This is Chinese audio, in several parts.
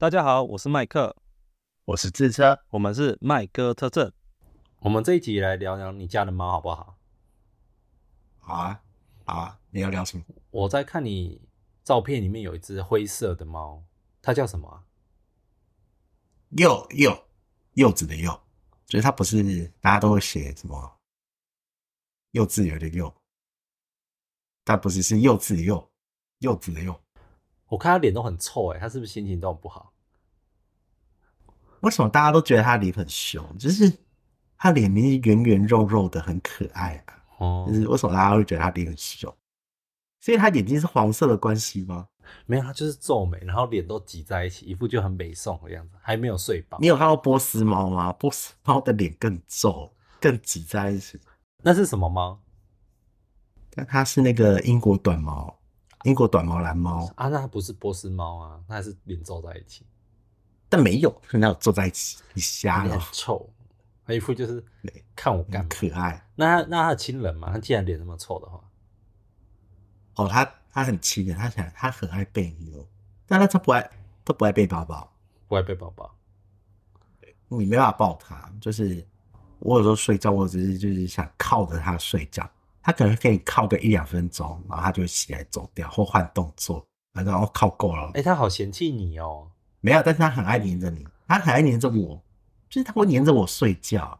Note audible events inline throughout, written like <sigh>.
大家好，我是麦克，我是智车，我们是麦哥特证。我们这一集来聊聊你家的猫好不好？好啊，好啊，你要聊什么？我在看你照片里面有一只灰色的猫，它叫什么啊？柚柚柚子的柚，就是它不是大家都会写什么幼稚园的幼，它不是是幼稚的幼，柚子的柚。我看他脸都很臭哎，他是不是心情都很不好？为什么大家都觉得他脸很凶？就是他脸明明圆圆肉肉的，很可爱啊。哦，就是为什么大家会觉得他脸很凶？所以他眼睛是黄色的关系吗？没有，他就是皱眉，然后脸都挤在一起，一副就很美宋的样子，还没有睡饱。你有看到波斯猫吗？波斯猫的脸更皱，更挤在一起。那是什么猫？但它是那个英国短毛。英国短毛蓝猫？啊，那它不是波斯猫啊，那还是脸皱在一起，但没有，人家有皱在一起，你瞎了，臭，那一副就是看我干可爱。那那他亲人嘛？他既然脸那么臭的话，哦，他他很亲人，他想他很爱被哦，但他他不爱，他不爱被抱抱，不爱被抱抱，你没办法抱他，就是我有时候睡觉，我只是就是想靠着他睡觉。他可能可以靠个一两分钟，然后他就起来走掉或换动作，然后靠够了。哎，他好嫌弃你哦。没有，但是他很爱黏着你，他很爱黏着我，就是他会黏着我睡觉。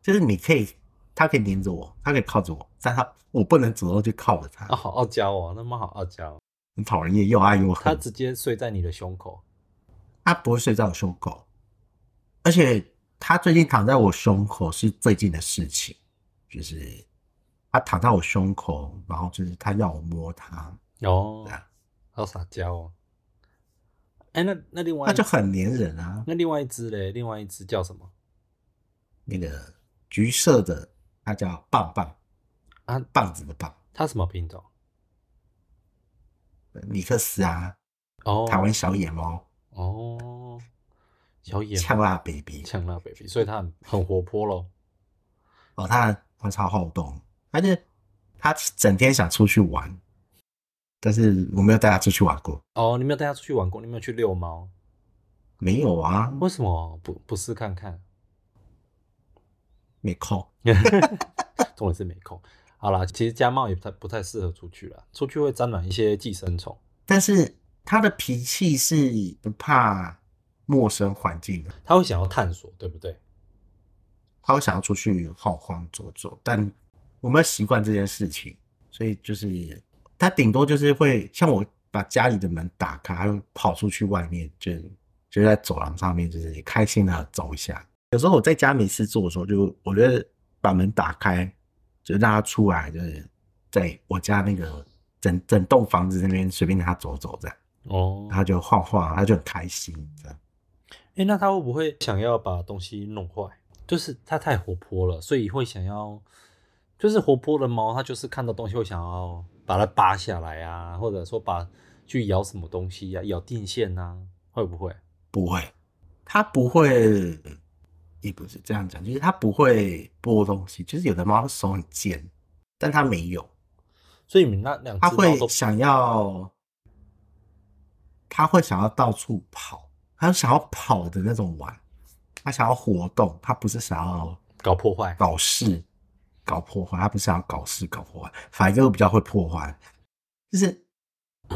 就是你可以，他可以黏着我，他可以靠着我，但他我不能主动去靠着他。哦，好傲娇哦，那么好傲娇，很讨人厌，又爱又恨。他直接睡在你的胸口，他不会睡在我胸口，而且他最近躺在我胸口是最近的事情，就是。他躺在我胸口，然后就是他要我摸他哦，好撒娇哦。哎，那那另外那就很黏人啊。那另外一只嘞？另外一只叫什么？那个橘色的，它叫棒棒啊，棒子的棒。它什么品种？米克斯啊，哦，台湾小野猫哦，小野呛辣 baby，呛辣 baby，所以它很很活泼咯。哦，它它超好动。而且他整天想出去玩，但是我没有带他出去玩过。哦，你没有带他出去玩过？你没有去遛猫？没有啊？为什么不不试看看？没空，<laughs> 重点是没空。好啦，其实家猫也不太不太适合出去了，出去会沾染一些寄生虫。但是他的脾气是不怕陌生环境的，他会想要探索，对不对？他会想要出去晃晃走走，但。我们要习惯这件事情，所以就是他顶多就是会像我把家里的门打开，他会跑出去外面，就就在走廊上面，就是开心的走一下。有时候我在家没事做的时候，就我觉得把门打开，就让他出来，就是在我家那个整整栋房子那边随便让他走走这样。哦，他就晃晃，他就很开心这样。哎，那他会不会想要把东西弄坏？就是他太活泼了，所以会想要。就是活泼的猫，它就是看到东西会想要把它扒下来啊，或者说把去咬什么东西呀，咬电线呐，会不会？不会，它不会，也不是这样讲，就是它不会拨东西。就是有的猫手很尖，但它没有，所以你们那两只它会想要，它会想要到处跑，它想要跑的那种玩，它想要活动，它不是想要搞破坏、搞事。搞破坏，他不是要搞事搞破坏，反正比较会破坏。就是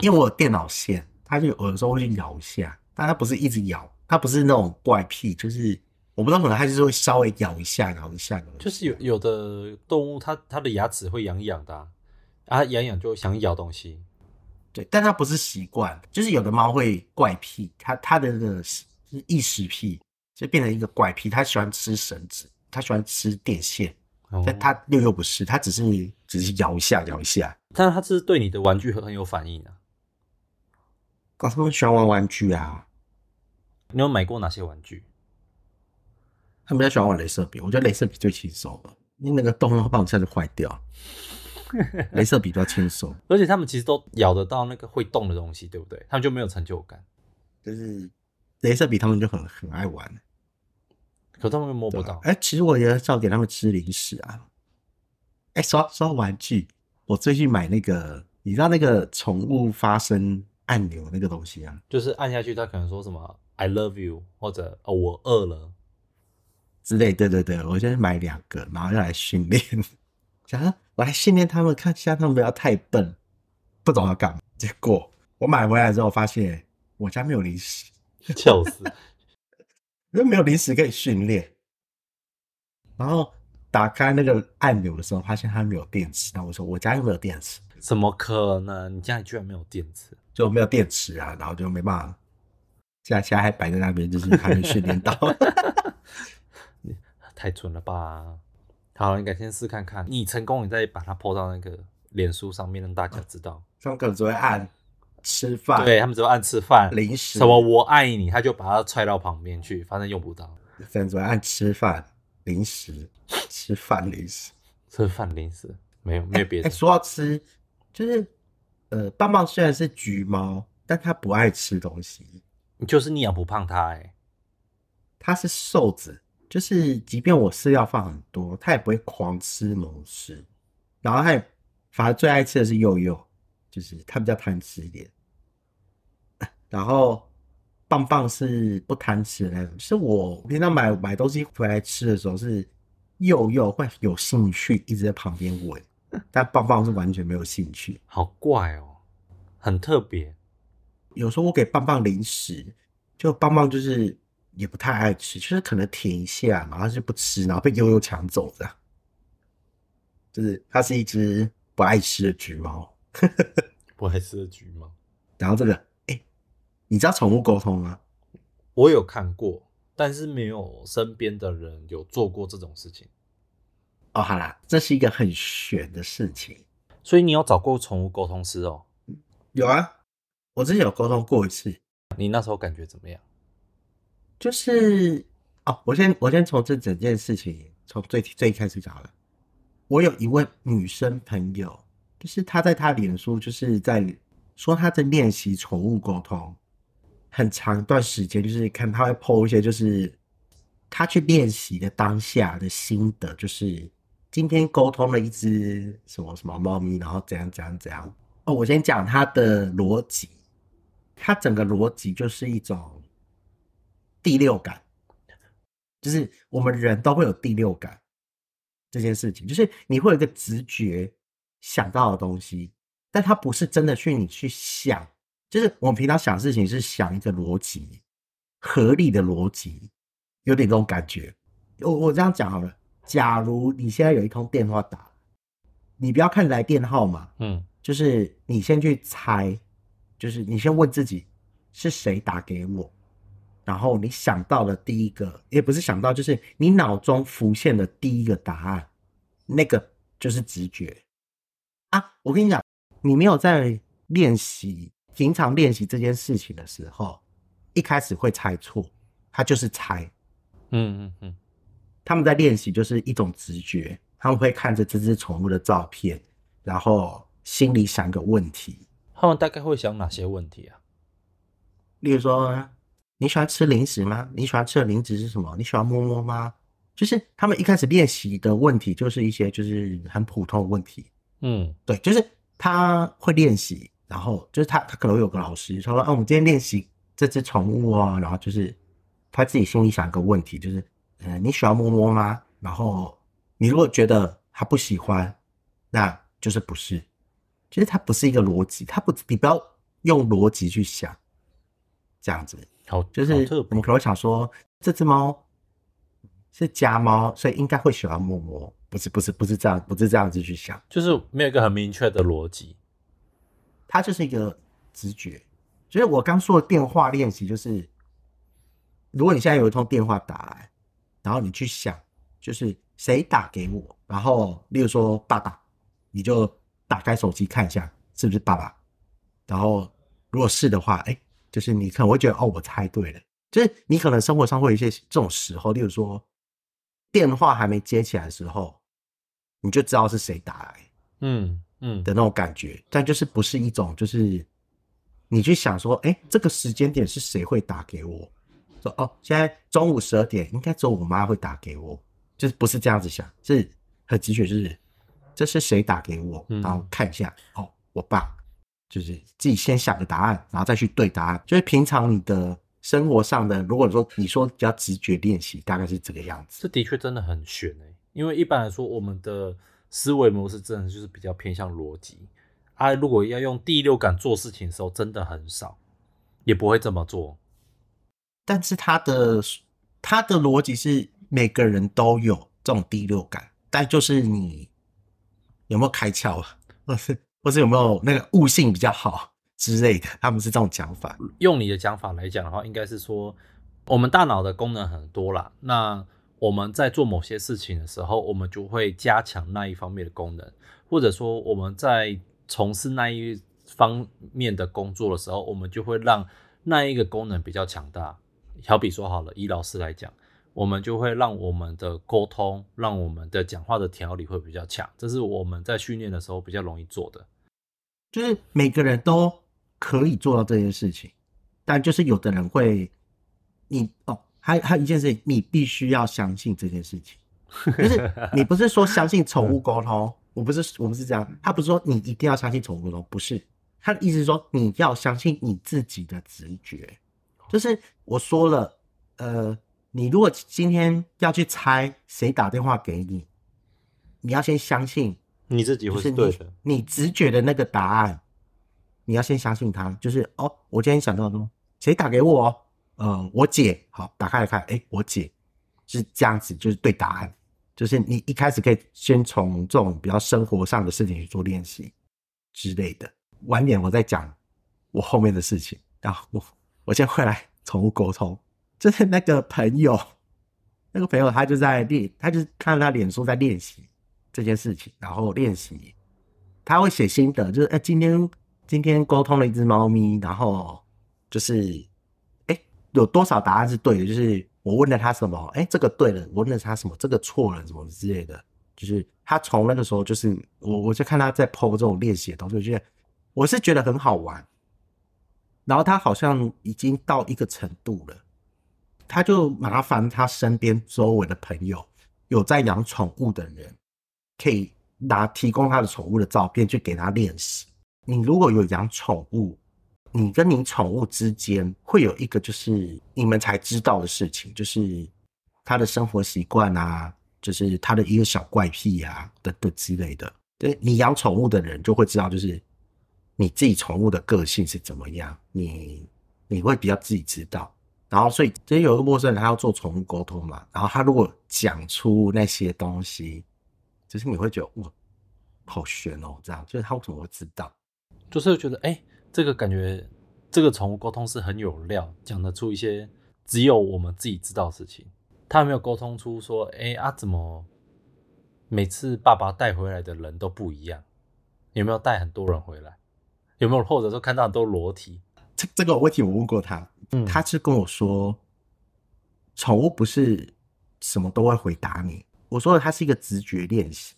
因为我有电脑线，他就有的时候会去咬一下，但他不是一直咬，他不是那种怪癖，就是我不知道可能他就是会稍微咬一下，咬一下。就是有有的动物，它它的牙齿会痒痒的，啊，痒痒就想咬东西。对，但它不是习惯，就是有的猫会怪癖，它它的那个是异食癖就变成一个怪癖，它喜欢吃绳子，它喜欢吃电线。但它又又不是，它只是只是摇一下摇一下。但是它是对你的玩具很很有反应啊。他们喜欢玩玩具啊。你有买过哪些玩具？他们比较喜欢玩镭射笔，我觉得镭射笔最轻松了，因为那个洞会帮我一下就坏掉。<laughs> 镭射笔比较轻松，而且他们其实都咬得到那个会动的东西，对不对？他们就没有成就感。就是镭射笔，他们就很很爱玩。可他们又摸不到。哎，其实我也是要给他们吃零食啊。哎，说说玩具，我最近买那个，你知道那个宠物发声按钮那个东西啊就是按下去，它可能说什么 “I love you” 或者“哦，我饿了之类。对对对，我先买两个，然后要来训练，<laughs> 想来训练他们，看一下他们不要太笨，不懂要干嘛。结果我买回来之后发现我家没有零食，”，<laughs> 笑死！因为没有零食可以训练。然后打开那个按钮的时候，发现它没有电池。那我说我家又没有电池，怎么可能？你家里居然没有电池？就没有电池啊，然后就没办法。现在现在还摆在那边，就是还没训练到。<laughs> 太蠢了吧！好，你改天试看看，你成功，你再把它 po 到那个脸书上面，让大家知道。他们可能只会按吃饭，对他们只会按吃饭、零食。什么我爱你，他就把它踹到旁边去，反正用不到。可能只会按吃饭、零食、吃饭、零食。吃饭零食没有没有别哎、的，说到吃，就是呃，棒棒虽然是橘猫，但它不爱吃东西，就是你养不胖它哎、它是瘦子，就是即便我饲料放很多，它也不会狂吃猛吃。然后它也反而最爱吃的是柚柚，就是它比较贪吃一点。然后棒棒是不贪吃的那种，是我平常买买东西回来吃的时候是柚柚会有兴趣一直在旁边闻，但棒棒是完全没有兴趣。好怪哦，很特别。有时候我给棒棒零食，就棒棒就是也不太爱吃，就是可能舔一下，然后就不吃，然后被悠悠抢走这样。就是它是一只不爱吃的橘猫。<laughs> 不爱吃的橘猫，然后这个，哎、你知道宠物沟通吗？我有看过，但是没有身边的人有做过这种事情。哦，好啦，这是一个很玄的事情。所以你有找过宠物沟通师哦？有啊，我之前有沟通过一次，你那时候感觉怎么样？就是哦，我先我先从这整件事情从最最一开始讲了。我有一位女生朋友，就是他在他脸书就是在说他在练习宠物沟通，很长一段时间，就是看他会 PO 一些就是他去练习的当下的心得，就是今天沟通了一只什么什么猫咪，然后怎样怎样怎样。哦，我先讲他的逻辑，他整个逻辑就是一种第六感，就是我们人都会有第六感这件事情，就是你会有一个直觉想到的东西，但它不是真的去你去想，就是我们平常想事情是想一个逻辑，合理的逻辑，有点这种感觉。我我这样讲好了，假如你现在有一通电话打，你不要看来电号码，嗯就是你先去猜，就是你先问自己是谁打给我，然后你想到的第一个，也不是想到，就是你脑中浮现的第一个答案，那个就是直觉啊。我跟你讲，你没有在练习平常练习这件事情的时候，一开始会猜错，他就是猜。嗯嗯嗯，他们在练习就是一种直觉，他们会看着这只宠物的照片，然后心里想个问题，他们大概会想哪些问题啊？例如说，你喜欢吃零食吗？你喜欢吃的零食是什么？你喜欢摸摸吗？就是他们一开始练习的问题，就是一些就是很普通的问题。嗯。对，就是他会练习，然后就是他他可能会有个老师他说，啊，我们今天练习这只宠物哦，然后就是他自己心里想一个问题，就是，呃，你喜欢摸摸吗？然后你如果觉得他不喜欢，那就是不是，就是它不是一个逻辑，它不，你不要用逻辑去想，这样子，好，就是我们可能会想说，这只猫是家猫，所以应该会喜欢摸摸，不是不是不是这样，不是这样子去想。就是没有一个很明确的逻辑。它就是一个直觉。就是我刚说的电话练习，就是如果你现在有一通电话打来，然后你去想，就是谁打给我，然后例如说爸爸，你就打开手机看一下是不是爸爸，然后如果是的话，哎，就是你可能会觉得哦，我猜对了。就是你可能生活上会有一些这种时候，例如说电话还没接起来的时候，你就知道是谁打来。嗯嗯的那种感觉，但就是不是一种就是你去想说，哎、这个时间点是谁会打给我？说哦，现在中午十二点，应该只有我妈会打给我，就是不是这样子想，是很直觉，就是这是谁打给我，嗯然后看一下，哦，我爸，就是自己先想个答案，然后再去对答案。就是平常你的生活上的，如果说你说比较直觉练习，大概是这个样子。这的确真的很悬哎、因为一般来说，我们的思维模式真的就是比较偏向逻辑啊。如果要用第六感做事情的时候，真的很少，也不会这么做。但是他的他的逻辑是每个人都有这种第六感，但就是你有没有开窍啊，或是或是有没有那个悟性比较好之类的，他们是这种讲法。用你的讲法来讲的话，应该是说，我们大脑的功能很多啦。那我们在做某些事情的时候，我们就会加强那一方面的功能，或者说我们在从事那一方面的工作的时候，我们就会让那一个功能比较强大。好比说好了，以老师来讲，我们就会让我们的沟通，让我们的讲话的条理会比较强，这是我们在训练的时候比较容易做的。就是每个人都可以做到这件事情，但就是有的人会，你哦，还还有一件事情，你必须要相信这件事情，<laughs> 就是你不是说相信宠物沟通，我不是我不是这样，他不是说你一定要相信宠物沟通，不是，他的意思是说你要相信你自己的直觉，就是我说了，呃，你如果今天要去猜谁打电话给你，你要先相信你自己会就是你是对的，你直觉的那个答案，你要先相信他。就是哦，我今天想到说谁打给我、哦？呃，我姐。好，打开来看，哎，我姐是这样子，就是对答案。就是你一开始可以先从这种比较生活上的事情去做练习之类的。晚点我再讲我后面的事情。然后我我先回来宠物沟通，就是那个朋友，那个朋友他就在练，他就是看他脸书在练习这件事情，然后练习，他会写心得，就是哎、今天今天沟通了一只猫咪，然后就是哎、有多少答案是对的，就是我问了他什么，哎、这个对了，我问了他什么，这个错了，什么之类的，就是他从那个时候就是我我就看他在 PO 这种练习的东西，我觉得我是觉得很好玩，然后他好像已经到一个程度了。他就麻烦他身边周围的朋友有在养宠物的人，可以拿提供他的宠物的照片去给他练习。你如果有养宠物，你跟你宠物之间会有一个就是你们才知道的事情，就是它的生活习惯啊，就是它的一个小怪癖啊等等之类的。对你养宠物的人就会知道，就是你自己宠物的个性是怎么样，你你会比较自己知道。然后，所以今天有个陌生人，他要做宠物沟通嘛，然后他如果讲出那些东西，就是你会觉得哇，好悬哦，这样就是他为什么会知道？就是会觉得哎、诶这个感觉这个宠物沟通是很有料，讲得出一些只有我们自己知道的事情。他有没有沟通出说，哎、啊怎么每次爸爸带回来的人都不一样？有没有带很多人回来？有没有或者说看到很多裸体？这这个问题我问过他，嗯他是跟我说，宠物不是什么都会回答你。我说的它是一个直觉练习，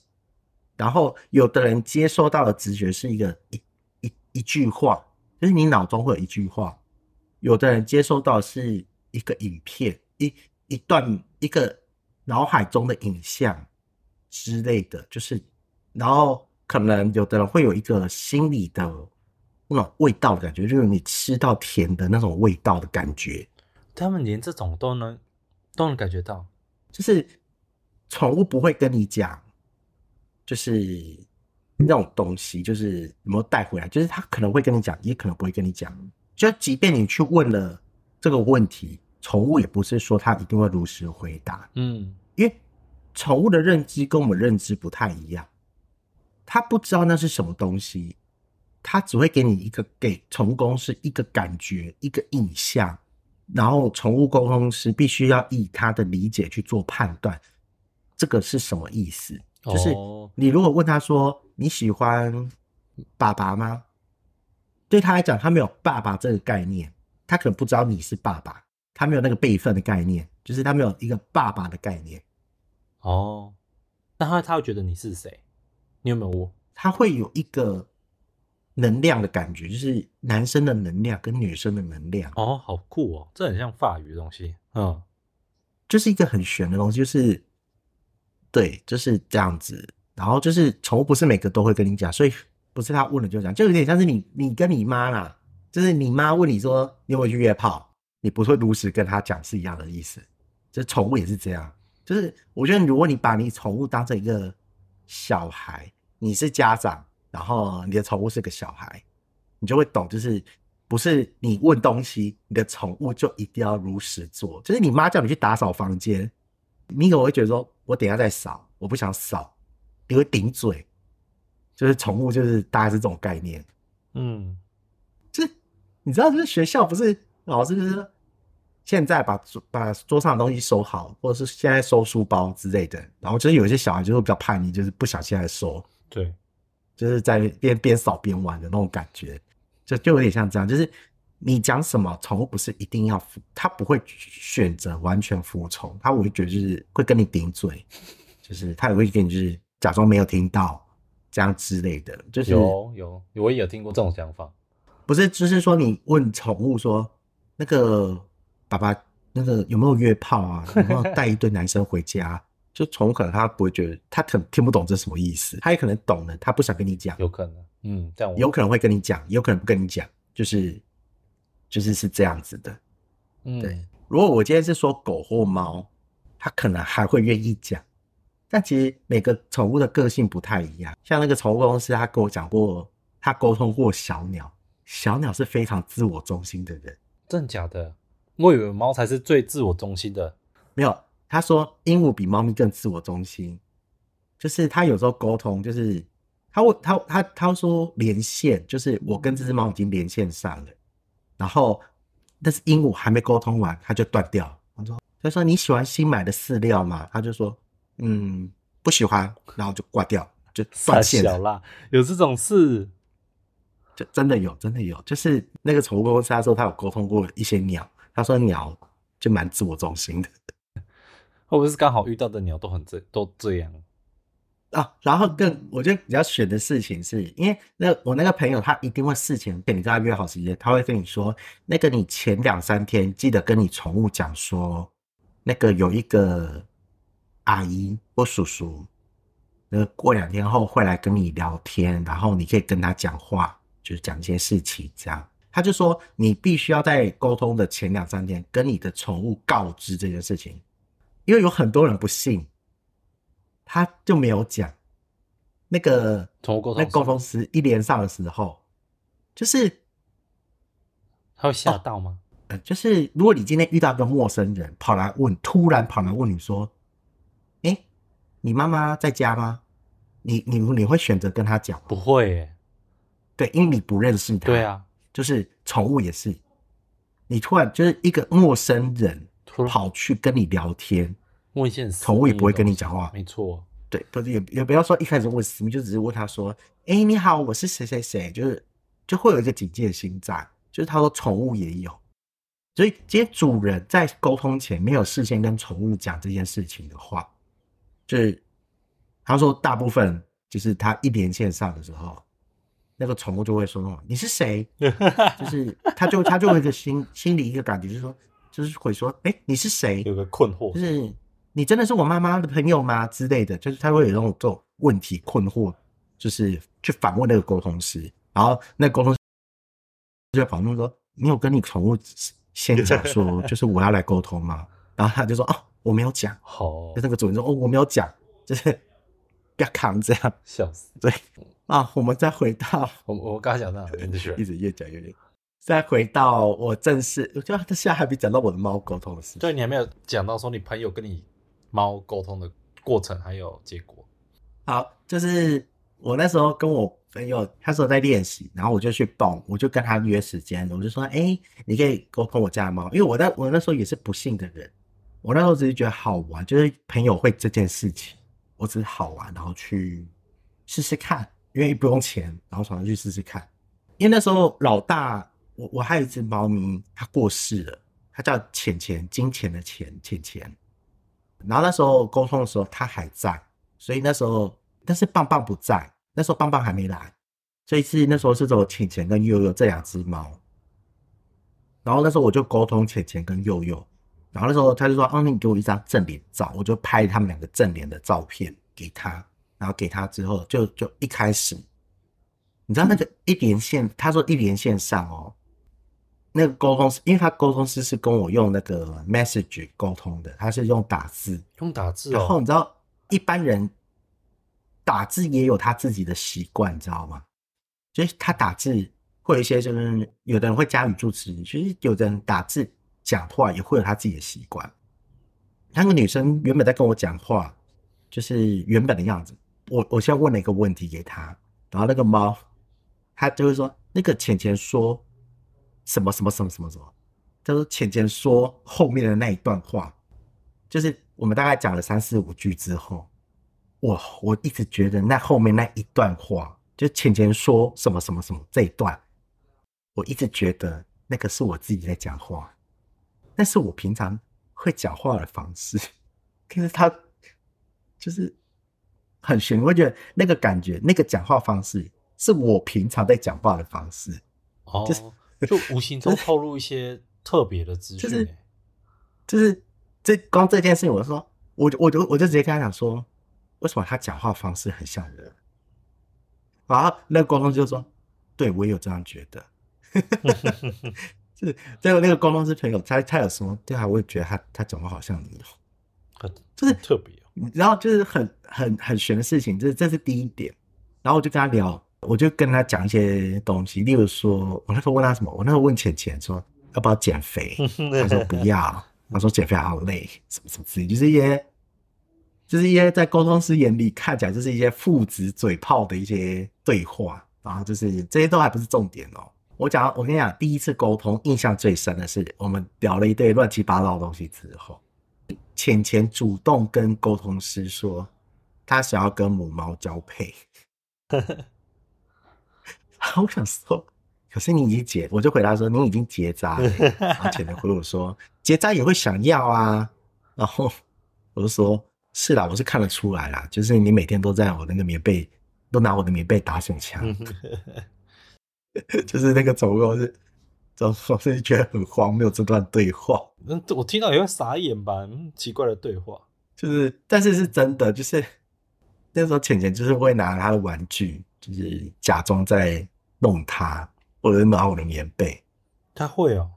然后有的人接收到的直觉是一个一一一句话，就是你脑中会有一句话；有的人接收到是一个影片，一一段一个脑海中的影像之类的，就是，然后可能有的人会有一个心理的那种味道的感觉，就是你吃到甜的那种味道的感觉，他们连这种都能都能感觉到，就是宠物不会跟你讲，就是那种东西，就是有没有带回来，就是他可能会跟你讲，也可能不会跟你讲。就即便你去问了这个问题，宠物也不是说它一定会如实回答，嗯，因为宠物的认知跟我们认知不太一样，它不知道那是什么东西，它只会给你一个给宠物公司一个感觉、一个印象，然后宠物沟通师必须要以他的理解去做判断，这个是什么意思？就是哦你如果问他说你喜欢爸爸吗？对他来讲，他没有爸爸这个概念，他可能不知道你是爸爸，他没有那个辈分的概念，就是他没有一个爸爸的概念，哦，那他他会觉得你是谁？你有没有问？他会有一个能量的感觉，就是男生的能量跟女生的能量，哦，好酷哦，这很像法语的东西。嗯，就是一个很玄的东西，就是对，就是这样子。然后就是宠物不是每个都会跟你讲，所以不是他问了就讲，就有点像是你你跟你妈啦，就是你妈问你说你有没有去约炮，你不会如实跟他讲是一样的意思。就是宠物也是这样，就是我觉得如果你把你宠物当成一个小孩，你是家长，然后你的宠物是个小孩，你就会懂，就是不是你问东西，你的宠物就一定要如实做。就是你妈叫你去打扫房间，你可能会觉得说，我等一下再扫，我不想扫，你会顶嘴。就是宠物，就是大概是这种概念。嗯，就是你知道，就是学校不是老师就是现在把桌把桌上的东西收好，或者是现在收书包之类的。然后就是有一些小孩就是比较叛逆，就是不想现在收，对，就是在边边扫边玩的那种感觉，就就有点像这样。就是你讲什么，宠物不是一定要服，它不会选择完全服从，它会觉得就是会跟你顶嘴，<laughs> 就是它也会跟你就是假装没有听到。这样之类的，就是有有，我也有听过这种想法。不是，就是说你问宠物说，那个爸爸那个有没有约炮啊？<laughs> 有没有带一堆男生回家？就宠物可能它不会觉得，它可能听不懂这什么意思，它也可能懂了，它不想跟你讲。有可能，嗯，这样有可能会跟你讲，也有可能不跟你讲，就是就是是这样子的。嗯，对。如果我今天是说狗或猫，他可能还会愿意讲。但其实每个宠物的个性不太一样，像那个宠物公司，他跟我讲过，他沟通过小鸟，小鸟是非常自我中心的人，真的假的？我以为猫才是最自我中心的，没有，他说鹦鹉比猫咪更自我中心，就是他有时候沟通，就是他会他他他说连线，就是我跟这只猫已经连线上了，然后但是鹦鹉还没沟通完，它就断掉，他说他说你喜欢新买的饲料吗？他就说。嗯，不喜欢，然后就挂掉，就断线了。有这种事，就真的有，真的有。就是那个宠物公司，他说他有沟通过一些鸟，他说鸟就蛮自我中心的。会不会是刚好遇到的鸟都很这都这样啊？然后更我觉得比较选的事情是，因为那我那个朋友他一定会事前跟你跟他约好时间，他会跟你说，那个你前两三天记得跟你宠物讲说，那个有一个。阿姨或叔叔，那过两天后会来跟你聊天，然后你可以跟他讲话，就是讲一些事情。这样，他就说你必须要在沟通的前两三天跟你的宠物告知这件事情，因为有很多人不信，他就没有讲。那个那沟通师一连上的时候，就是他会吓到吗？呃，就是如果你今天遇到一个陌生人跑来问，突然跑来问你说。哎，你妈妈在家吗？你你你会选择跟他讲？不会，对，因为你不认识他。对啊，就是宠物也是，你突然就是一个陌生人跑去跟你聊天，问一些宠物也不会跟你讲话。没错，对，不是也也不要说一开始问私密，就只是问他说：“哎，你好，我是谁谁谁。”就是就会有一个警戒心在，就是他说宠物也有，所以今天主人在沟通前没有事先跟宠物讲这件事情的话。就是他说，大部分就是他一连线上的时候，那个宠物就会说：“你是谁？”就是他就他就会一个心心里一个感觉，就是说，就是会说：“哎，你是谁？”有个困惑，就是你真的是我妈妈的朋友吗？之类的，就是他会有这种这种问题困惑，就是去反问那个沟通师，然后那沟通就反问说：“你有跟你宠物先讲说，<laughs> 就是我要来沟通吗？”然后他就说：“哦。”我没有讲，好，就那个主人说哦，我没有讲，就是不要扛这样，<laughs> 笑死。<laughs> 对啊，我们再回到我我刚讲到，一直越讲越远。再回到我正式，我觉得他现在还没讲到我的猫沟通的事。对你还没有讲到说你朋友跟你猫沟通的过程还有结果。好，就是我那时候跟我朋友，他说在练习，然后我就去报，我就跟他约时间，我就说，哎，你可以沟通我家的猫，因为我在我那时候也是不幸的人。我那时候只是觉得好玩，就是朋友会这件事情，我只是好玩，然后去试试看，因为不用钱，然后想去试试看。因为那时候老大，我我还有一只猫咪，它过世了，它叫钱钱，金钱的钱，钱钱。然后那时候沟通的时候，他还在，所以那时候，但是棒棒不在，那时候棒棒还没来，所以是那时候是走浅浅跟悠悠这两只猫。然后那时候我就沟通浅浅跟悠悠。然后那时候他就说：“哦，你给我一张正脸照。”我就拍他们两个正脸的照片给他。然后给他之后，就就一开始你知道那个一连线，他说一连线上哦，那个沟通师，因为他沟通师是跟我用那个 message 沟通的，他是用打字，用打字然后哦，你知道一般人打字也有他自己的习惯，你知道吗？就是他打字会有一些，就是有的人会加语助词，其实有的人打字讲话也会有他自己的习惯。那个女生原本在跟我讲话，就是原本的样子。我我现在问了一个问题给她，然后那个猫，它就会说那个浅浅说什么什么什么什么什么，就是浅浅说后面的那一段话，就是我们大概讲了三四五句之后，我我一直觉得那后面那一段话，就浅浅说什么什么什么这一段，我一直觉得那个是我自己在讲话，那是我平常会讲话的方式，<laughs> 可是他就是很玄，我觉得那个感觉，那个讲话方式是我平常在讲话的方式，哦，就是 <laughs> 就无形中透露一些特别的资讯就是欸，就是这光这件事情，我就说，我就我就我就直接跟他讲说，为什么他讲话方式很像人？然后那个沟通就说，对我也有这样觉得，<laughs> 就是结果那个沟通师朋友，他他有说，对啊，我也觉得他他讲话好像很 <laughs> 就是很特别哦。然后就是很很很玄的事情，这这是第一点。然后我就跟他聊，我就跟他讲一些东西，例如说，我那时候问他什么，我那时候问浅浅说要不要减肥，<laughs> 他说不要，他说减肥好累，什么什么之类，就是一些，就是一些在沟通师眼里看起来就是一些父子嘴炮的一些对话，然后就是这些都还不是重点哦。我讲，我跟你讲，第一次沟通印象最深的是，我们聊了一堆乱七八糟的东西之后，浅浅主动跟沟通师说，他想要跟母猫交配。<laughs> 我想说，可是你已经结，我就回答说你已经结扎了。<laughs> 然后浅浅回我说，结扎也会想要啊。然后我就说，是啦，我是看得出来啦，就是你每天都在我那个棉被，都拿我的棉被打手枪，<laughs> 就是那个走路是，总共是觉得很荒谬这段对话。嗯，我听到也会傻眼吧？嗯，奇怪的对话。就是，但是是真的，就是那时候浅浅就是会拿他的玩具，就是假装在弄他，或者拿我的棉被。他会哦，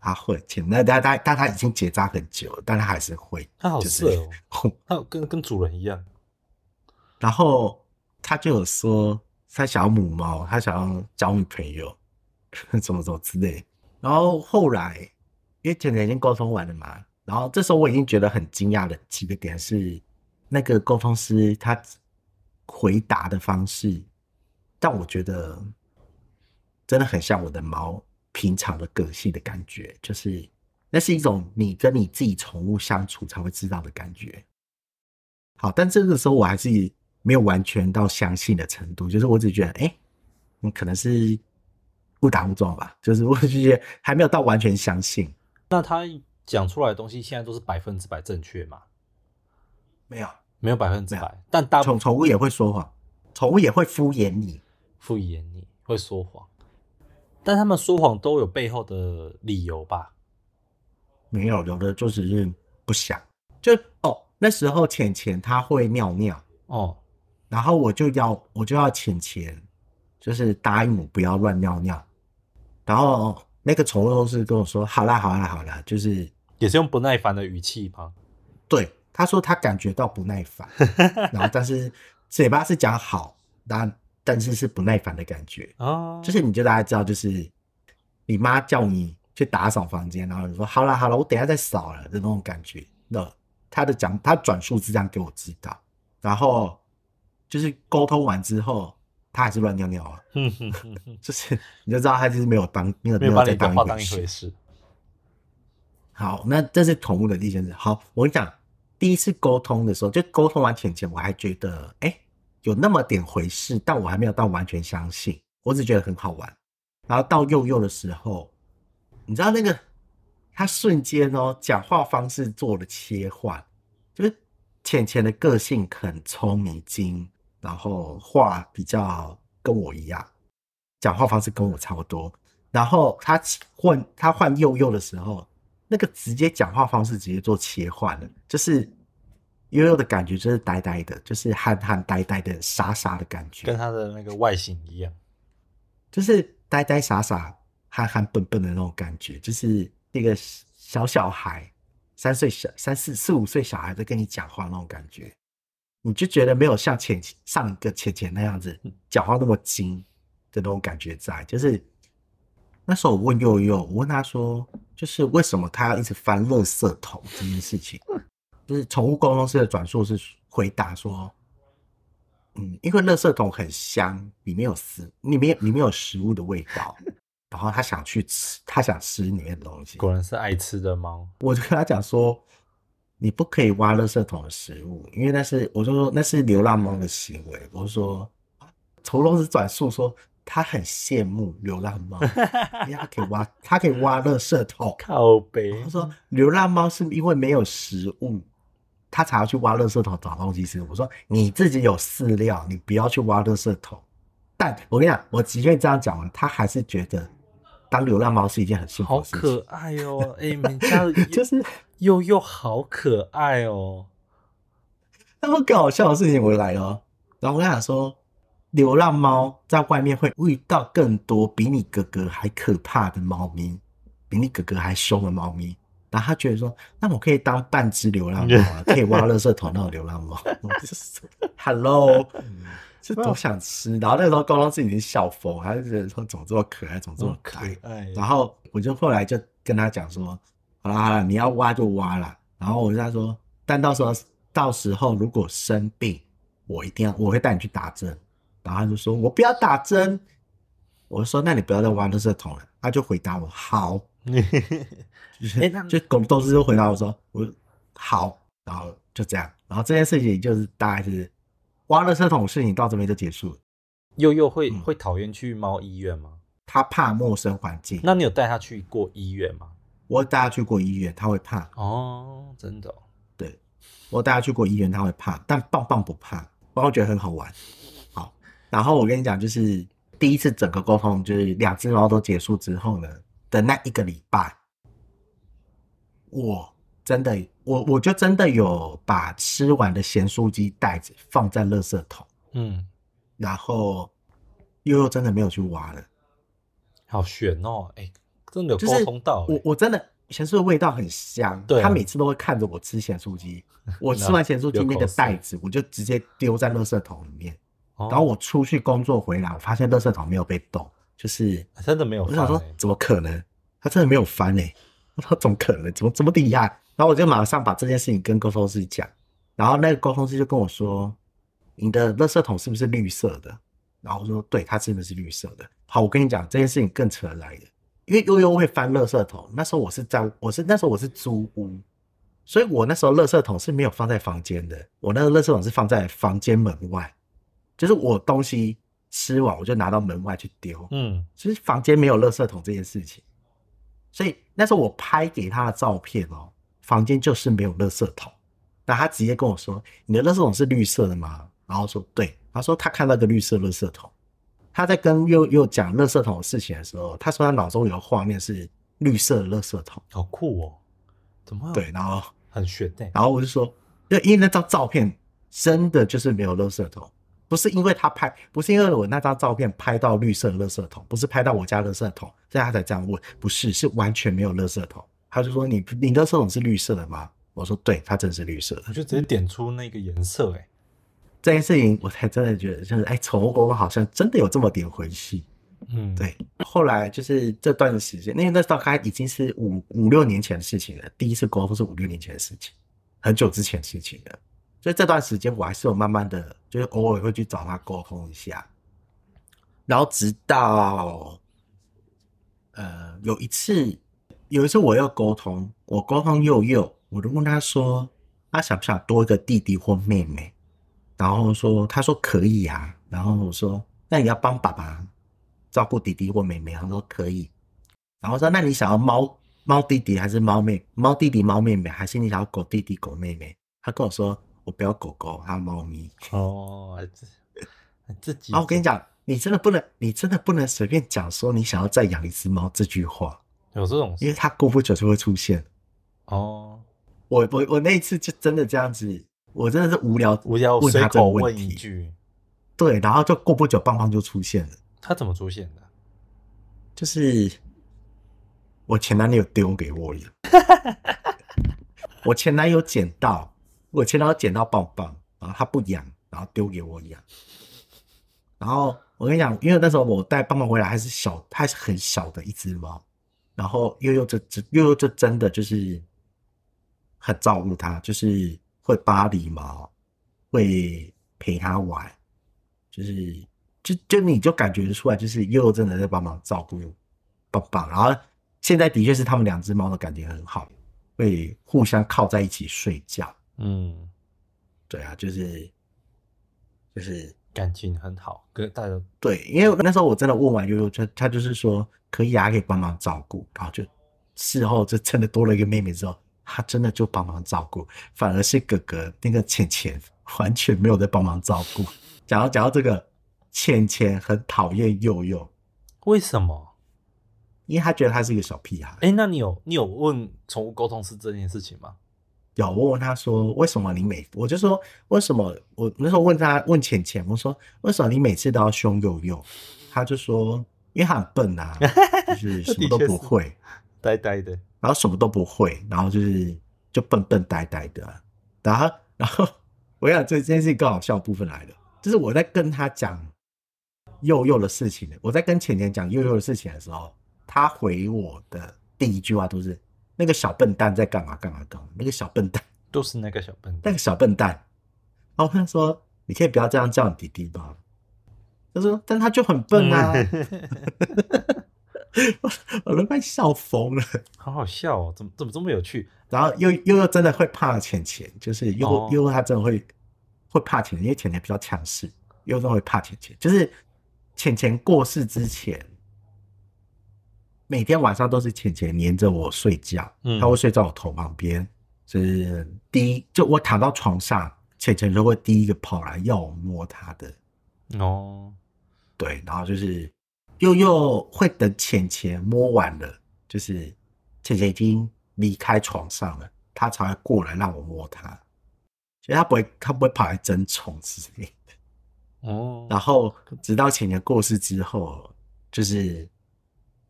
他会浅，那他他但他已经结扎很久了，但他还是会，他好就是色哦，<laughs> 他跟跟主人一样。然后他就有说他想要母猫，他想要交女朋友，<laughs> 怎么怎么之类。然后后来因为浅浅已经沟通完了嘛，然后这时候我已经觉得很惊讶的几个点是，那个沟通师他回答的方式，但我觉得真的很像我的猫平常的个性的感觉，就是那是一种你跟你自己宠物相处才会知道的感觉。好，但这个时候我还是没有完全到相信的程度，就是我只觉得，哎、你可能是误打误撞吧，就是我就觉得还没有到完全相信。那他讲出来的东西现在都是百分之百正确吗？没有，没有百分之百，但大宠宠物也会说谎，宠物也会敷衍你。敷衍你，会说谎。但他们说谎都有背后的理由吧？没有，有的就只是不想。就哦，那时候浅浅他会尿尿，哦，然后我就要我就要浅浅，就是答应我不要乱尿尿。然后那个宠物都是跟我说：“好啦，好啦，好啦。”就是也是用不耐烦的语气吗？对他说他感觉到不耐烦，<laughs> 然后但是嘴巴是讲好，但但是是不耐烦的感觉。啊，就是你就大家知道，就是你妈叫你去打扫房间，然后你说好了好了，我等下再扫了的那种感觉。那他的讲他转述是这样给我知道，然后就是沟通完之后，他还是乱尿尿啊，<laughs> 就是你就知道他就是没有当没有没有在当一回。事。好，那这是宠物的第一件事。好，我跟你讲，第一次沟通的时候，就沟通完前前，我还觉得，哎、有那么点回事，但我还没有到完全相信，我只觉得很好玩。然后到幼幼的时候，你知道那个他瞬间哦，讲话方式做了切换，就是浅浅的个性很聪明精，然后话比较跟我一样，讲话方式跟我差不多。然后他换他换幼幼的时候，那个直接讲话方式直接做切换了，就是悠悠的感觉就是呆呆的，就是憨憨呆呆的、傻傻的感觉，跟他的那个外形一样。就是呆呆傻傻、憨憨笨笨的那种感觉，就是那个小小孩，三岁小、三四四五岁小孩在跟你讲话那种感觉，你就觉得没有像前上一个浅浅那样子讲话那么精的那种感觉在。就是那时候我问悠悠，我问他说，就是为什么他要一直翻垃圾桶这件事情，就是宠物沟通师的转述是回答说。嗯，因为垃圾桶很香，里面有食，里面里面有食物的味道，<laughs> 然后他想去吃，他想吃里面的东西。果然是爱吃的猫。我就跟他讲说，你不可以挖垃圾桶的食物，因为那是，我就说那是流浪猫的行为。我说，从龙子转述说，他很羡慕流浪猫，<laughs> 因为他可以挖，他可以挖垃圾桶。靠背。他说，流浪猫是因为没有食物。他才要去挖垃圾桶找东西吃。我说你自己有饲料，你不要去挖垃圾桶。但我跟你讲，我即便这样讲完，他还是觉得当流浪猫是一件很幸福的事情。好可爱哦！哎，你家 <laughs> 就是又又好可爱哦。那么搞笑的事情我来了。然后我跟他说，流浪猫在外面会遇到更多比你哥哥还可怕的猫咪，比你哥哥还凶的猫咪。然后他觉得说，那我可以当半只流浪猫，<laughs> 可以挖垃圾桶那种流浪猫。Hello，<laughs> 这多想吃。然后那时候高中是已经笑疯，他就觉得说怎么这么可爱，怎么这么可爱。然后我就后来就跟他讲说，好了好了，你要挖就挖了。然后我跟他说，但到时候到时候如果生病，我一定要我会带你去打针。然后他就说我不要打针。我说那你不要再挖垃圾桶了。他就回答我好。<laughs> 哎，就狗都是就回答我说我好，然后就这样，然后这件事情就是大概是挖了车桶事情到这边就结束了。悠悠会会讨厌去猫医院吗？他怕陌生环境。那你有带他去过医院吗？我带他去过医院，他会怕哦，真的。对，我带他去过医院，他会怕，但棒棒不怕，棒棒觉得很好玩。好，然后我跟你讲，就是第一次整个沟通，就是两只猫都结束之后呢的那一个礼拜。我真的，我我就真的有把吃完的咸酥鸡袋子放在垃圾桶，嗯，然后悠悠真的没有去挖了，好悬哦，哎，真的有沟通到，我我真的咸酥的味道很香，对，他每次都会看着我吃咸酥鸡，<laughs> 我吃完咸酥鸡那个袋子，我就直接丢在垃圾桶里面，然后我出去工作回来，我发现垃圾桶没有被动，就是真的没有，我想说怎么可能，他真的没有翻哎。<laughs> 我说怎么可能？怎么这么厉害？然后我就马上把这件事情跟沟通师讲，然后那个沟通师就跟我说：“你的垃圾桶是不是绿色的？”然后我说：“对，它真的是绿色的。”好，我跟你讲这件事情更扯来的，因为悠悠会翻垃圾桶。那时候我是在，我是那时候我是租屋，所以我那时候垃圾桶是没有放在房间的，我那个垃圾桶是放在房间门外，就是我东西吃完我就拿到门外去丢。嗯，其实房间没有垃圾桶这件事情。所以那时候我拍给他的照片哦，房间就是没有垃圾桶。那他直接跟我说：“你的垃圾桶是绿色的吗？”然后说：“对。”他说他看到个绿色垃圾桶。他在跟又又讲垃圾桶的事情的时候，他说他脑中有个画面是绿色的垃圾桶，好酷哦！怎么对？然后很炫对。然后我就说：“因为因为那张照片真的就是没有垃圾桶。”不是因为他拍，不是因为我那张照片拍到绿色垃圾桶，不是拍到我家垃圾桶，所以他才这样问。不是，是完全没有垃圾桶。他就说：“你你垃圾桶是绿色的吗？”我说：“对，它真是绿色的。”我就直接点出那个颜色。哎，这件事情我才真的觉得，就是哎，宠物沟通好像真的有这么点回戏。嗯，对。后来就是这段时间，因为那大概已经是五五六年前的事情了。第一次沟通是五六年前的事情，很久之前事情了。所以这段时间我还是有慢慢的，就是偶尔会去找他沟通一下，然后直到，呃，有一次，有一次我要沟通，我沟通佑佑，我就问他说，他想不想多一个弟弟或妹妹？然后说，他说可以啊。然后我说，那你要帮爸爸照顾弟弟或妹妹？他说可以。然后说，那你想要猫猫弟弟还是猫妹？猫弟弟猫妹妹，还是你想要狗弟弟狗妹妹？他跟我说。我不要狗狗，还有猫咪哦。自己啊，我跟你讲，你真的不能，你真的不能随便讲说你想要再养一只猫这句话。有这种，因为它过不久就会出现。哦，我我我那一次就真的这样子，我真的是无聊无聊问他这问题，一句，对，然后就过不久棒棒就出现了，他怎么出现的？就是我前男友丢给我了，<laughs> 我前男友捡到，我前男友捡到棒棒，然后他不养，然后丢给我养，然后我跟你讲，因为那时候我带棒棒回来还是小，还是很小的一只猫，然后悠悠就真悠悠就真的就是很照顾它，就是会帮它理毛，会陪它玩，就是就就你就感觉出来，就是悠悠真的在帮忙照顾棒棒，然后现在的确是他们两只猫的感情很好，会互相靠在一起睡觉，嗯，对啊，就是就是感情很好，跟大家对，因为那时候我真的问完悠悠，他他就是说可以啊，可以帮忙照顾，然后就事后就真的多了一个妹妹之后，他真的就帮忙照顾，反而是哥哥那个浅浅完全没有在帮忙照顾。讲到讲到这个，浅浅很讨厌佑佑，为什么？因为他觉得他是一个小屁孩。哎，那你有你有问宠物沟通师这件事情吗？有我问他说为什么你每我就说为什么我那时候问他问浅浅，我说为什么你每次都要凶佑佑？他就说因为他很笨啊，<laughs> 就是什么都不会。呆呆的，然后什么都不会，然后就是就笨笨呆呆的啊、然后 <laughs> 然后我想这这件事情更好笑的部分来了，就是我在跟他讲佑佑的事情，我在跟浅浅讲佑佑的事情的时候，他回我的第一句话都是那个小笨蛋在干嘛干嘛干嘛，那个小笨蛋，都是那个小笨蛋那个。小笨蛋。然后他说你可以不要这样叫你弟弟吗？他说但他就很笨啊，<laughs> 我都快笑疯了。好好笑哦，怎么怎么这么有趣？然后又又又真的会怕浅浅，就是又、哦又他真的会会怕浅浅，因为浅浅比较强势，又真的会怕浅浅。就是浅浅过世之前，每天晚上都是浅浅黏着我睡觉，嗯。他会睡在我头旁边，就是第一就我躺到床上，浅浅就会第一个跑来要我摸他的，哦，对，然后就是又又会等浅浅摸完了，就是浅浅已经离开床上了，他才会过来让我摸他，所以他不会他不会跑来争宠之类的。哦，然后直到浅浅过世之后，就是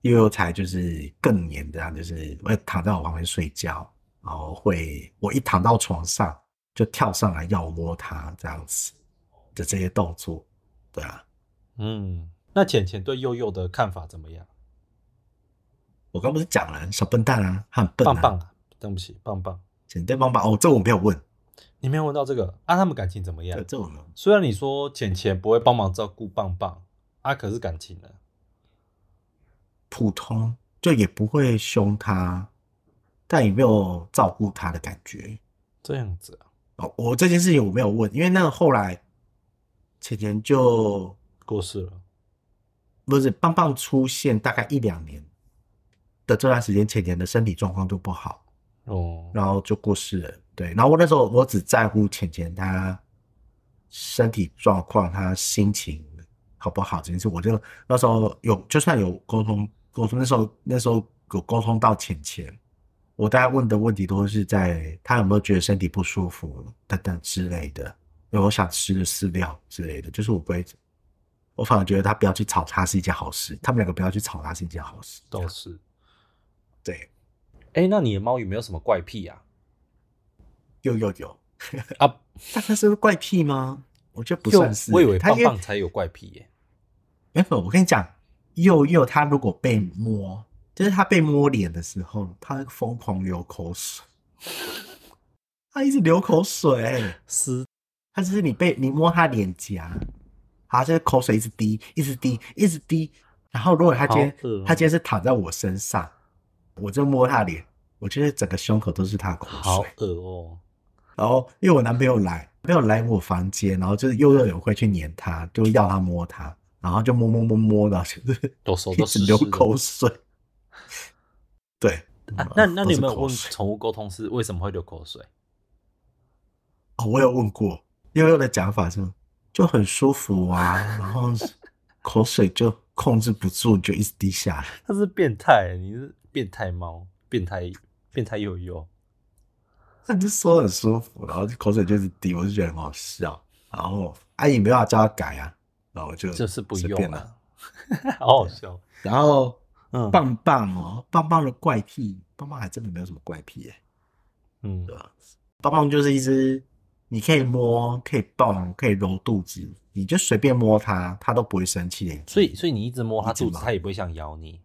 悠悠才就是更黏这样，就是会躺在我旁边睡觉，然后会我一躺到床上就跳上来要我摸他这样子的这些动作，对啊。嗯，那浅浅对悠悠的看法怎么样？我刚不是讲了小笨蛋啊，他很笨、啊，棒棒啊，对不起，棒棒，简单棒棒哦，这我没有问，你没有问到这个啊？他们感情怎么样对，？这我没有。虽然你说浅浅不会帮忙照顾棒棒啊，可是感情呢？普通，就也不会凶他，但也没有照顾他的感觉。这样子啊，哦，我这件事情我没有问，因为那个后来浅浅就过世了。不是棒棒出现大概一两年的这段时间，浅浅的身体状况就不好，哦，然后就过世了。对，然后我那时候我只在乎浅浅他身体状况，他心情好不好这件事，我就那时候有就算有沟通沟通，那时候那时候有沟通到浅浅，我大概问的问题都是在他有没有觉得身体不舒服等等之类的，有没有想吃的饲料之类的，就是我不会。我反而觉得他不要去吵他是一件好事，他们两个不要去吵他是一件好事。倒是。对，哎，那你的猫有没有什么怪癖啊？有有有，啊，<laughs> 但那是怪癖吗？我觉得不算是。我以为棒他因为棒才有怪癖耶。没有，我跟你讲，佑佑他如果被摸，就是他被摸脸的时候，他会疯狂流口水，他一直流口水。是他就是你被你摸他脸颊，他就是口水一直滴，一直滴，一直滴。然后如果他今天、他今天是躺在我身上，我就摸他脸，我觉得整个胸口都是他的口好水。恶哦。然后因为我男朋友来，没有来我房间，然后就是佑佑也会去黏他，就要他摸他，然后就摸摸摸摸的，就是都手都是流口水。对，啊，那那你有没有问宠物沟通师为什么会流口水？哦，我有问过，悠悠的讲法是就很舒服啊，然后口水就控制不住，就一直滴下来。他是变态，你是变态猫，变态变态悠悠。他就说很舒服，然后口水就是滴，我就觉得很好笑。然后阿姨没办法叫他改啊，然后我就就是不。用了，好好笑。然后嗯棒棒哦，棒棒的怪癖，棒棒还真的没有什么怪癖耶。嗯，棒棒就是一只你可以摸、可以抱、可以揉肚子，你就随便摸它，它都不会生气的。所以所以你一直摸它肚子，它也不会想咬你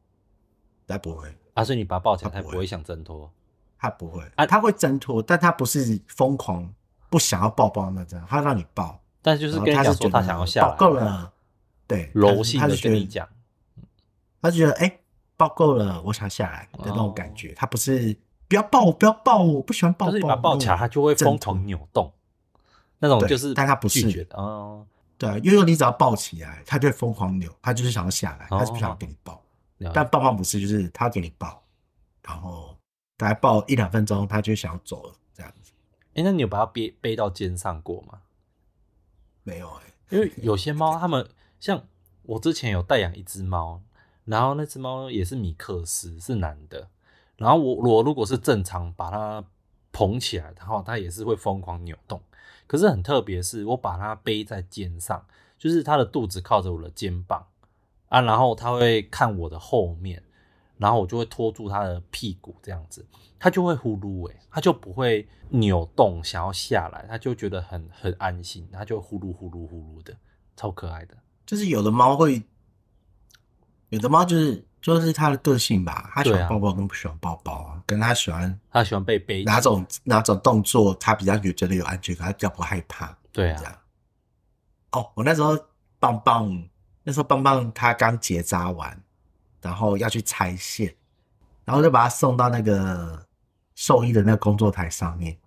它不会，啊，所以你把它抱起来，它不会想挣脱。它不会啊它会挣脱，但它不是疯狂不想要抱抱那种，它让你抱，但就是跟你讲说它它是觉得想要下来，抱够了，对，柔性的跟你讲，他就觉得哎、抱够了，我想下来的那种感哦觉。他不是不要抱我，不要抱我，我不喜欢抱抱。就是你把它抱起来，他就会疯狂扭动，那种就是但他不是拒绝的哦。对啊，悠悠你只要抱起来，他就会疯狂扭，他就是想要下来，哦他就不想要给你抱。了但棒棒不是，就是他要给你抱，然后大概抱一两分钟，他就想要走了，这样子。哎，那你有把他背背到肩上过吗？没有哎、因为有些猫，它们像我之前有带养一只猫，然后那只猫也是米克斯，是男的。然后我我如果是正常把它捧起来的话，它也是会疯狂扭动。可是很特别是，我把它背在肩上，就是它的肚子靠着我的肩膀啊，然后它会看我的后面，然后我就会拖住它的屁股这样子，它就会呼噜诶、它就不会扭动想要下来，它就觉得很很安心，它就呼噜呼噜呼噜的，超可爱的。就是有的猫会，有的猫就是就是它的个性吧，它喜欢抱抱跟不喜欢抱抱啊，跟它喜欢它喜欢被背哪种哪种动作，它比较觉得有安全感，它比较不害怕。对啊，哦，我那时候棒棒，那时候棒棒它刚结扎完，然后要去拆线，然后就把他送到那个兽医的那个工作台上面，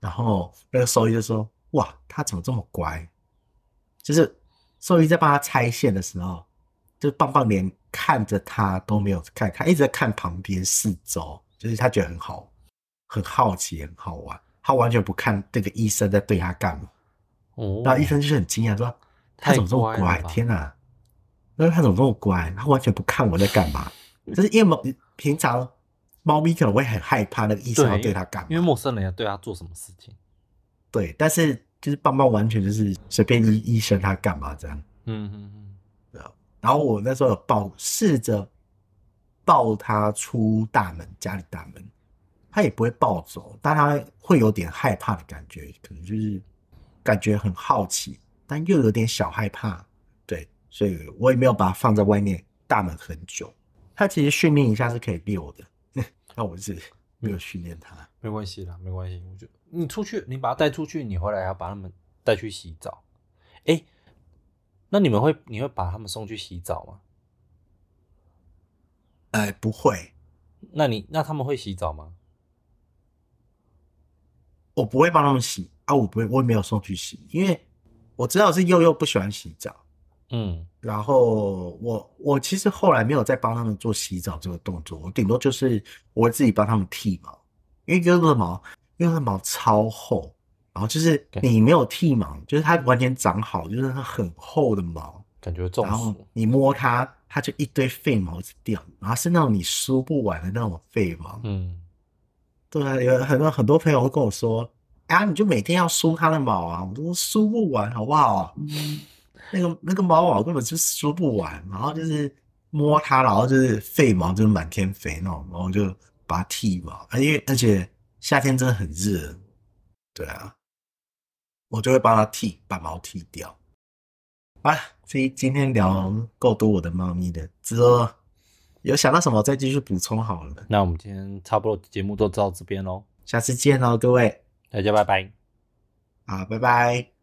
然后那个兽医就说：“哇，他怎么这么乖？”就是兽医在帮他拆线的时候，就棒棒连看着他都没有看，他一直在看旁边四周，就是他觉得很好，很好奇，很好玩，他完全不看这个医生在对他干嘛。哦，然后医生就是很惊讶说：“他怎么这么乖？太乖了那他怎么这么乖？他完全不看我在干嘛。<laughs> 就是因为猫平常猫咪可能会很害怕那个医生要对它干嘛，因为陌生人要对它做什么事情，对，但是就是棒棒完全就是随便医医生他干嘛这样。嗯嗯嗯，然后我那时候有抱试着抱它出大门，家里大门，它也不会抱走，但它会有点害怕的感觉，可能就是感觉很好奇，但又有点小害怕，对，所以我也没有把它放在外面大门很久。它其实训练一下是可以溜的，<laughs> 那我是没有训练它。没关系啦，没关系。我就你出去，你把它带出去，你回来要把它们带去洗澡。哎，那你们会你会把它们送去洗澡吗？呃，不会，那你那他们会洗澡吗？我不会帮他们洗啊，我不会，我也没有送去洗，因为我知道是悠悠不喜欢洗澡。嗯，然后我我其实后来没有再帮他们做洗澡这个动作，我顶多就是我会自己帮他们剃毛，因为悠悠的毛，悠悠的毛超厚，然后就是你没有剃毛，就是它完全长好，就是它很厚的毛，感觉中然后。你摸它，它就一堆废毛一直掉，然后是那种你梳不完的那种废毛。嗯，对啊，有很多很多朋友会跟我说，啊，你就每天要梳它的毛啊，我都说梳不完，好不好？那个那个毛毛根本就梳不完，然后就是摸它，然后就是废毛，就是满天飞那种，然后就把它剃毛，而且而且夏天真的很热，对啊，我就会帮它剃，把毛剃掉。啊，所以今天聊够多我的猫咪的，之后有想到什么再继续补充好了，那我们今天差不多节目都到这边喽，下次见喽，各位，大家拜拜。好，拜拜。